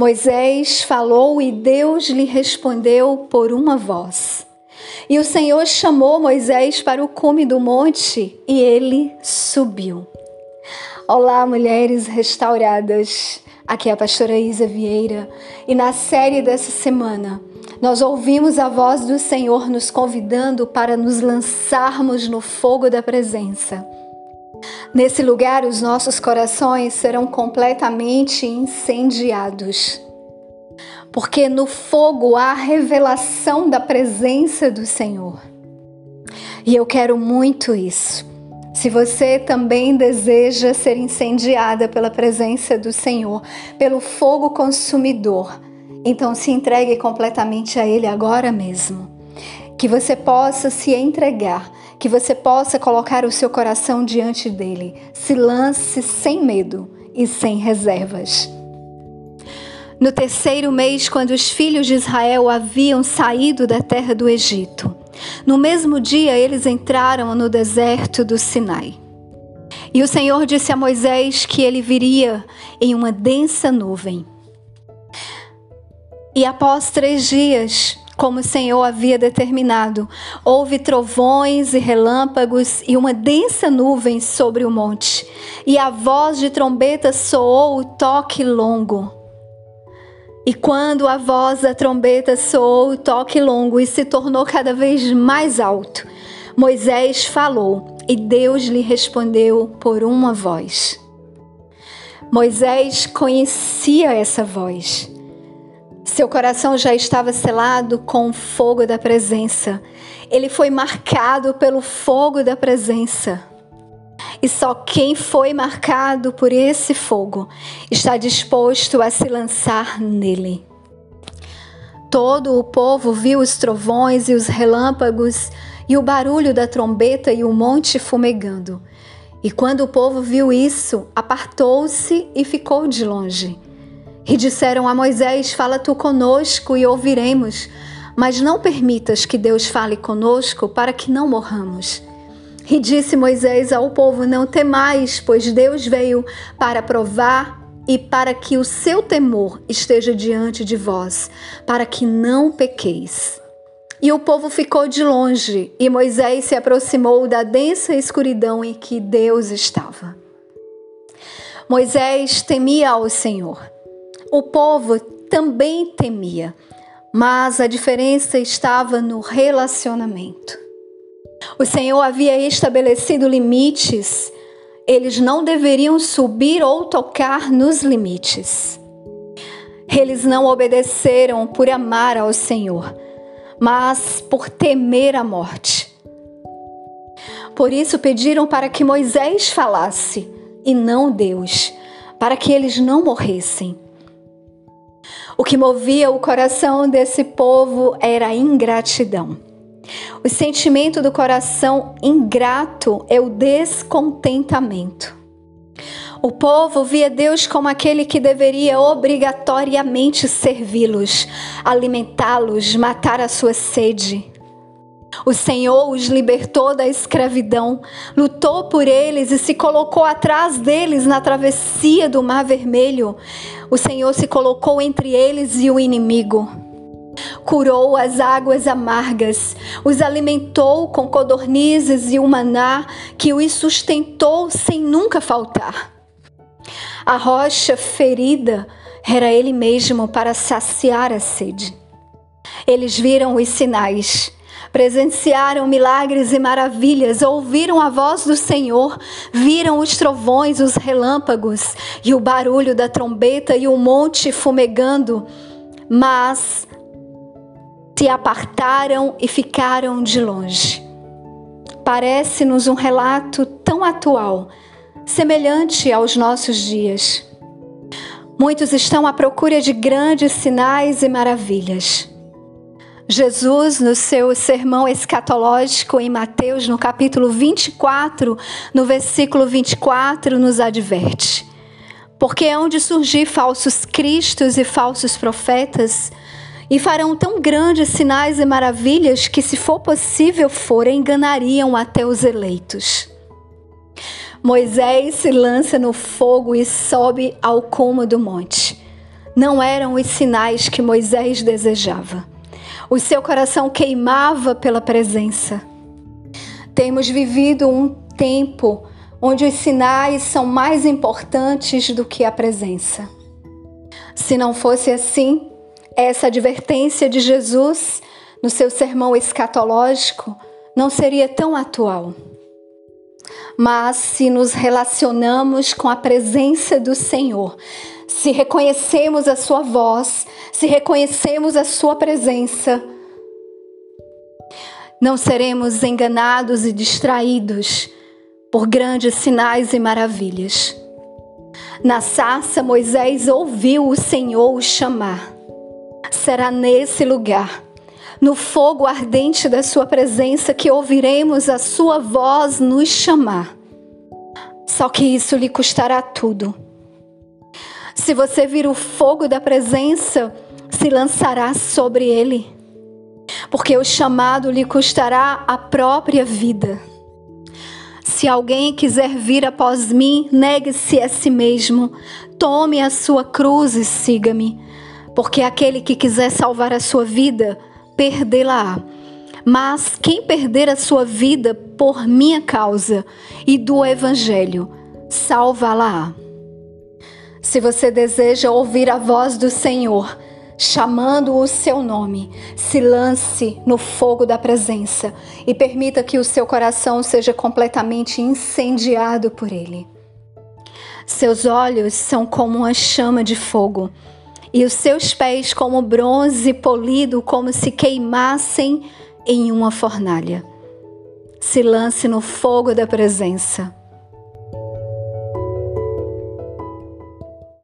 Moisés falou e Deus lhe respondeu por uma voz. E o Senhor chamou Moisés para o cume do monte e ele subiu. Olá, mulheres restauradas. Aqui é a pastora Isa Vieira e na série dessa semana nós ouvimos a voz do Senhor nos convidando para nos lançarmos no fogo da presença. Nesse lugar, os nossos corações serão completamente incendiados. Porque no fogo há a revelação da presença do Senhor. E eu quero muito isso. Se você também deseja ser incendiada pela presença do Senhor, pelo fogo consumidor, então se entregue completamente a Ele agora mesmo. Que você possa se entregar que você possa colocar o seu coração diante dele. Se lance sem medo e sem reservas. No terceiro mês, quando os filhos de Israel haviam saído da terra do Egito, no mesmo dia eles entraram no deserto do Sinai. E o Senhor disse a Moisés que ele viria em uma densa nuvem. E após três dias, como o Senhor havia determinado. Houve trovões e relâmpagos e uma densa nuvem sobre o monte, e a voz de trombeta soou o toque longo. E quando a voz da trombeta soou o toque longo e se tornou cada vez mais alto, Moisés falou e Deus lhe respondeu por uma voz. Moisés conhecia essa voz. Seu coração já estava selado com o fogo da presença. Ele foi marcado pelo fogo da presença. E só quem foi marcado por esse fogo está disposto a se lançar nele. Todo o povo viu os trovões e os relâmpagos e o barulho da trombeta e o monte fumegando. E quando o povo viu isso, apartou-se e ficou de longe. E disseram a Moisés: Fala tu conosco e ouviremos, mas não permitas que Deus fale conosco para que não morramos. E disse Moisés ao povo: Não temais, pois Deus veio para provar e para que o seu temor esteja diante de vós, para que não pequeis. E o povo ficou de longe, e Moisés se aproximou da densa escuridão em que Deus estava. Moisés temia ao Senhor o povo também temia, mas a diferença estava no relacionamento. O Senhor havia estabelecido limites, eles não deveriam subir ou tocar nos limites. Eles não obedeceram por amar ao Senhor, mas por temer a morte. Por isso pediram para que Moisés falasse e não Deus, para que eles não morressem. O que movia o coração desse povo era a ingratidão. O sentimento do coração ingrato é o descontentamento. O povo via Deus como aquele que deveria obrigatoriamente servi-los, alimentá-los, matar a sua sede. O Senhor os libertou da escravidão, lutou por eles e se colocou atrás deles na travessia do Mar Vermelho. O Senhor se colocou entre eles e o inimigo. Curou as águas amargas, os alimentou com codornizes e o maná que os sustentou sem nunca faltar. A rocha ferida era ele mesmo para saciar a sede. Eles viram os sinais presenciaram milagres e maravilhas, ouviram a voz do Senhor, viram os trovões, os relâmpagos e o barulho da trombeta e o monte fumegando, mas se apartaram e ficaram de longe. Parece-nos um relato tão atual, semelhante aos nossos dias. Muitos estão à procura de grandes sinais e maravilhas. Jesus, no seu sermão escatológico em Mateus, no capítulo 24, no versículo 24, nos adverte: Porque é onde surgir falsos cristos e falsos profetas, e farão tão grandes sinais e maravilhas que, se for possível for, enganariam até os eleitos. Moisés se lança no fogo e sobe ao cume do monte. não eram os sinais que Moisés desejava. O seu coração queimava pela presença. Temos vivido um tempo onde os sinais são mais importantes do que a presença. Se não fosse assim, essa advertência de Jesus no seu sermão escatológico não seria tão atual. Mas se nos relacionamos com a presença do Senhor, se reconhecemos a Sua voz, se reconhecemos a Sua presença, não seremos enganados e distraídos por grandes sinais e maravilhas. Na sarça, Moisés ouviu o Senhor o chamar. Será nesse lugar, no fogo ardente da Sua presença, que ouviremos a Sua voz nos chamar. Só que isso lhe custará tudo. Se você vir o fogo da presença, se lançará sobre ele, porque o chamado lhe custará a própria vida. Se alguém quiser vir após mim, negue-se a si mesmo, tome a sua cruz e siga-me, porque aquele que quiser salvar a sua vida, perdê-la-á. Mas quem perder a sua vida por minha causa e do evangelho, salva-la-á. Se você deseja ouvir a voz do Senhor, chamando o seu nome, se lance no fogo da presença e permita que o seu coração seja completamente incendiado por ele. Seus olhos são como uma chama de fogo e os seus pés como bronze polido, como se queimassem em uma fornalha. Se lance no fogo da presença